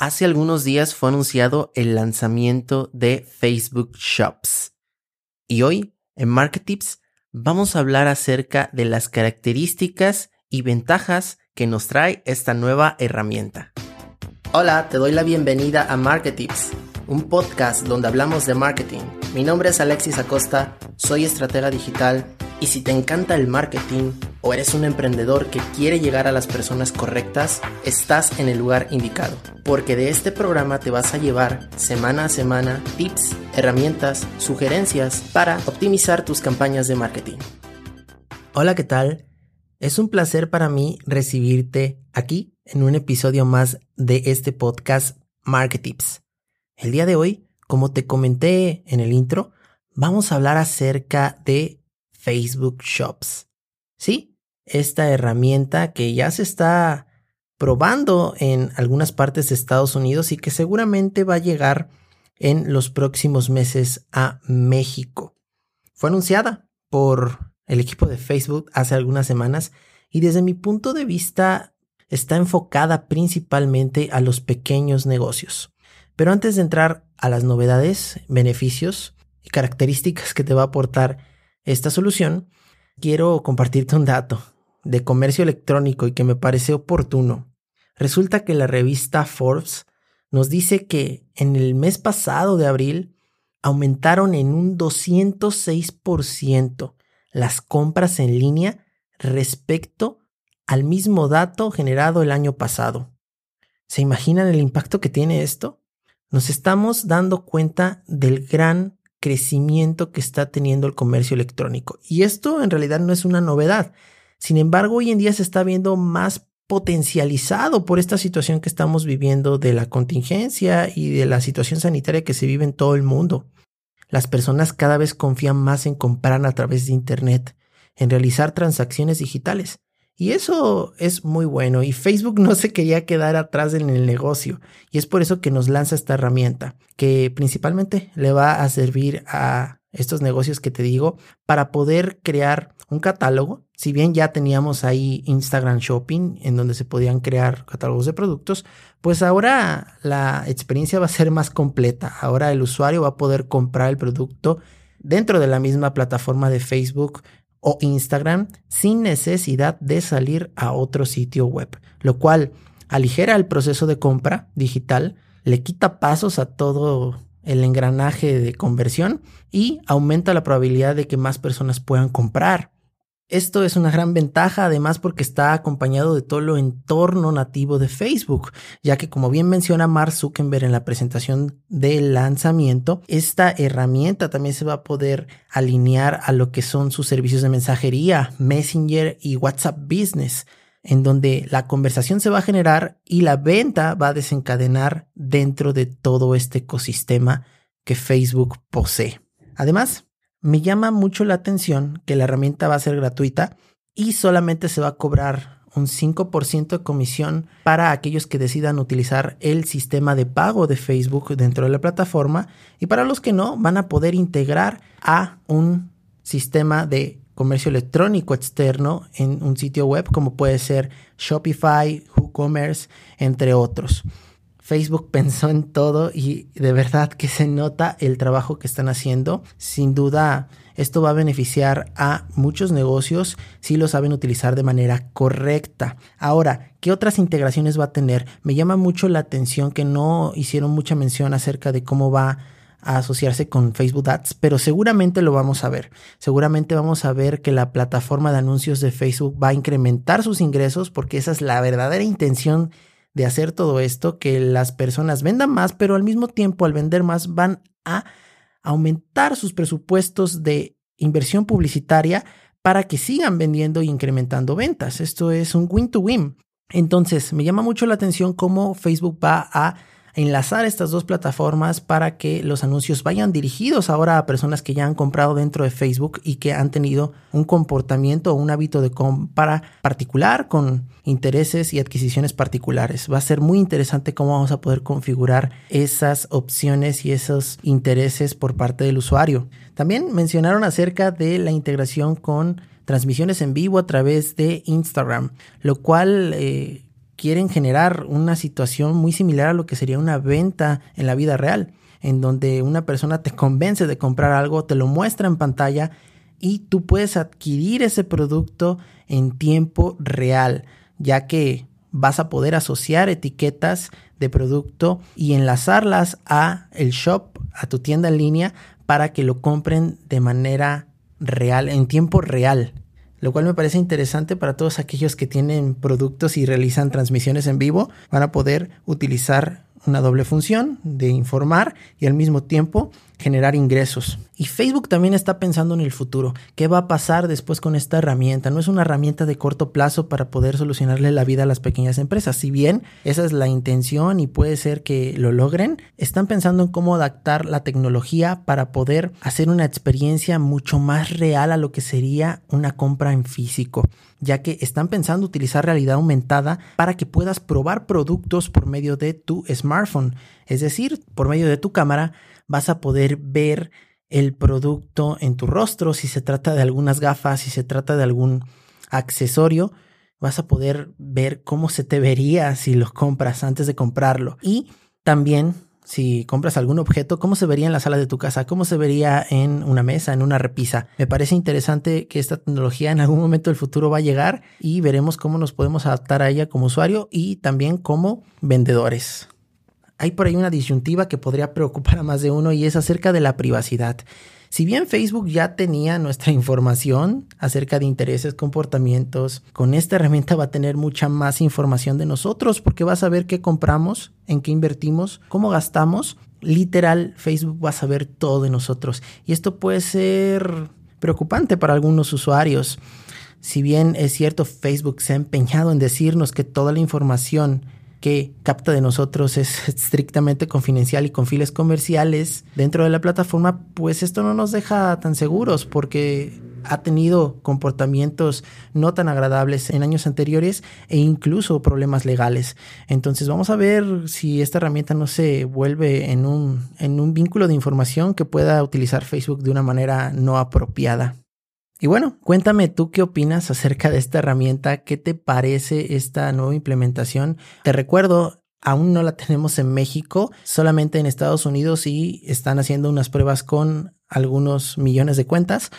hace algunos días fue anunciado el lanzamiento de Facebook Shops. Y hoy, en Market Tips, vamos a hablar acerca de las características y ventajas que nos trae esta nueva herramienta. Hola, te doy la bienvenida a Market Tips, un podcast donde hablamos de marketing. Mi nombre es Alexis Acosta, soy estratega digital y si te encanta el marketing o eres un emprendedor que quiere llegar a las personas correctas, estás en el lugar indicado. Porque de este programa te vas a llevar semana a semana tips, herramientas, sugerencias para optimizar tus campañas de marketing. Hola, ¿qué tal? Es un placer para mí recibirte aquí en un episodio más de este podcast Market Tips. El día de hoy, como te comenté en el intro, vamos a hablar acerca de Facebook Shops. Sí, esta herramienta que ya se está probando en algunas partes de Estados Unidos y que seguramente va a llegar en los próximos meses a México. Fue anunciada por el equipo de Facebook hace algunas semanas y desde mi punto de vista está enfocada principalmente a los pequeños negocios. Pero antes de entrar a las novedades, beneficios y características que te va a aportar esta solución, quiero compartirte un dato de comercio electrónico y que me parece oportuno. Resulta que la revista Forbes nos dice que en el mes pasado de abril aumentaron en un 206% las compras en línea respecto al mismo dato generado el año pasado. ¿Se imaginan el impacto que tiene esto? Nos estamos dando cuenta del gran crecimiento que está teniendo el comercio electrónico. Y esto en realidad no es una novedad. Sin embargo, hoy en día se está viendo más potencializado por esta situación que estamos viviendo de la contingencia y de la situación sanitaria que se vive en todo el mundo. Las personas cada vez confían más en comprar a través de Internet, en realizar transacciones digitales. Y eso es muy bueno y Facebook no se quería quedar atrás en el negocio y es por eso que nos lanza esta herramienta que principalmente le va a servir a estos negocios que te digo para poder crear un catálogo. Si bien ya teníamos ahí Instagram Shopping en donde se podían crear catálogos de productos, pues ahora la experiencia va a ser más completa. Ahora el usuario va a poder comprar el producto dentro de la misma plataforma de Facebook o Instagram sin necesidad de salir a otro sitio web, lo cual aligera el proceso de compra digital, le quita pasos a todo el engranaje de conversión y aumenta la probabilidad de que más personas puedan comprar. Esto es una gran ventaja además porque está acompañado de todo lo entorno nativo de Facebook, ya que como bien menciona Mark Zuckerberg en la presentación del lanzamiento, esta herramienta también se va a poder alinear a lo que son sus servicios de mensajería, Messenger y WhatsApp Business, en donde la conversación se va a generar y la venta va a desencadenar dentro de todo este ecosistema que Facebook posee. Además, me llama mucho la atención que la herramienta va a ser gratuita y solamente se va a cobrar un 5% de comisión para aquellos que decidan utilizar el sistema de pago de Facebook dentro de la plataforma y para los que no van a poder integrar a un sistema de comercio electrónico externo en un sitio web como puede ser Shopify, WooCommerce, entre otros. Facebook pensó en todo y de verdad que se nota el trabajo que están haciendo. Sin duda, esto va a beneficiar a muchos negocios si lo saben utilizar de manera correcta. Ahora, ¿qué otras integraciones va a tener? Me llama mucho la atención que no hicieron mucha mención acerca de cómo va a asociarse con Facebook Ads, pero seguramente lo vamos a ver. Seguramente vamos a ver que la plataforma de anuncios de Facebook va a incrementar sus ingresos porque esa es la verdadera intención de hacer todo esto, que las personas vendan más, pero al mismo tiempo al vender más van a aumentar sus presupuestos de inversión publicitaria para que sigan vendiendo e incrementando ventas. Esto es un win-to-win. Entonces, me llama mucho la atención cómo Facebook va a enlazar estas dos plataformas para que los anuncios vayan dirigidos ahora a personas que ya han comprado dentro de Facebook y que han tenido un comportamiento o un hábito de compra particular con intereses y adquisiciones particulares. Va a ser muy interesante cómo vamos a poder configurar esas opciones y esos intereses por parte del usuario. También mencionaron acerca de la integración con transmisiones en vivo a través de Instagram, lo cual... Eh, quieren generar una situación muy similar a lo que sería una venta en la vida real, en donde una persona te convence de comprar algo, te lo muestra en pantalla y tú puedes adquirir ese producto en tiempo real, ya que vas a poder asociar etiquetas de producto y enlazarlas a el shop, a tu tienda en línea para que lo compren de manera real, en tiempo real. Lo cual me parece interesante para todos aquellos que tienen productos y realizan transmisiones en vivo. Van a poder utilizar una doble función de informar y al mismo tiempo generar ingresos. Y Facebook también está pensando en el futuro. ¿Qué va a pasar después con esta herramienta? No es una herramienta de corto plazo para poder solucionarle la vida a las pequeñas empresas. Si bien esa es la intención y puede ser que lo logren, están pensando en cómo adaptar la tecnología para poder hacer una experiencia mucho más real a lo que sería una compra en físico ya que están pensando utilizar realidad aumentada para que puedas probar productos por medio de tu smartphone. Es decir, por medio de tu cámara vas a poder ver el producto en tu rostro, si se trata de algunas gafas, si se trata de algún accesorio, vas a poder ver cómo se te vería si lo compras antes de comprarlo. Y también si compras algún objeto, cómo se vería en la sala de tu casa, cómo se vería en una mesa, en una repisa. Me parece interesante que esta tecnología en algún momento del futuro va a llegar y veremos cómo nos podemos adaptar a ella como usuario y también como vendedores. Hay por ahí una disyuntiva que podría preocupar a más de uno y es acerca de la privacidad. Si bien Facebook ya tenía nuestra información acerca de intereses, comportamientos, con esta herramienta va a tener mucha más información de nosotros porque va a saber qué compramos, en qué invertimos, cómo gastamos. Literal, Facebook va a saber todo de nosotros. Y esto puede ser preocupante para algunos usuarios. Si bien es cierto, Facebook se ha empeñado en decirnos que toda la información que capta de nosotros es estrictamente confidencial y con fines comerciales dentro de la plataforma, pues esto no nos deja tan seguros porque ha tenido comportamientos no tan agradables en años anteriores e incluso problemas legales. Entonces vamos a ver si esta herramienta no se vuelve en un, en un vínculo de información que pueda utilizar Facebook de una manera no apropiada. Y bueno, cuéntame tú qué opinas acerca de esta herramienta, qué te parece esta nueva implementación. Te recuerdo, aún no la tenemos en México, solamente en Estados Unidos y están haciendo unas pruebas con algunos millones de cuentas,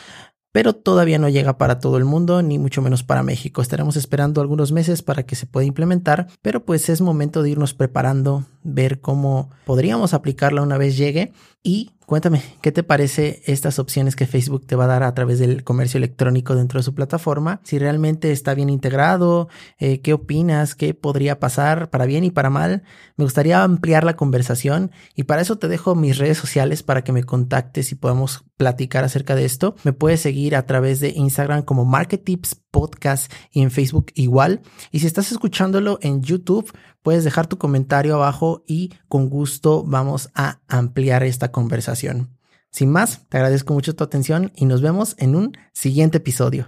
pero todavía no llega para todo el mundo, ni mucho menos para México. Estaremos esperando algunos meses para que se pueda implementar, pero pues es momento de irnos preparando, ver cómo podríamos aplicarla una vez llegue y Cuéntame, ¿qué te parece estas opciones que Facebook te va a dar a través del comercio electrónico dentro de su plataforma? Si realmente está bien integrado, eh, ¿qué opinas? ¿Qué podría pasar para bien y para mal? Me gustaría ampliar la conversación y para eso te dejo mis redes sociales para que me contactes y podamos platicar acerca de esto. Me puedes seguir a través de Instagram como Market Tips Podcast y en Facebook igual. Y si estás escuchándolo en YouTube, puedes dejar tu comentario abajo y con gusto vamos a ampliar esta conversación. Sin más, te agradezco mucho tu atención y nos vemos en un siguiente episodio.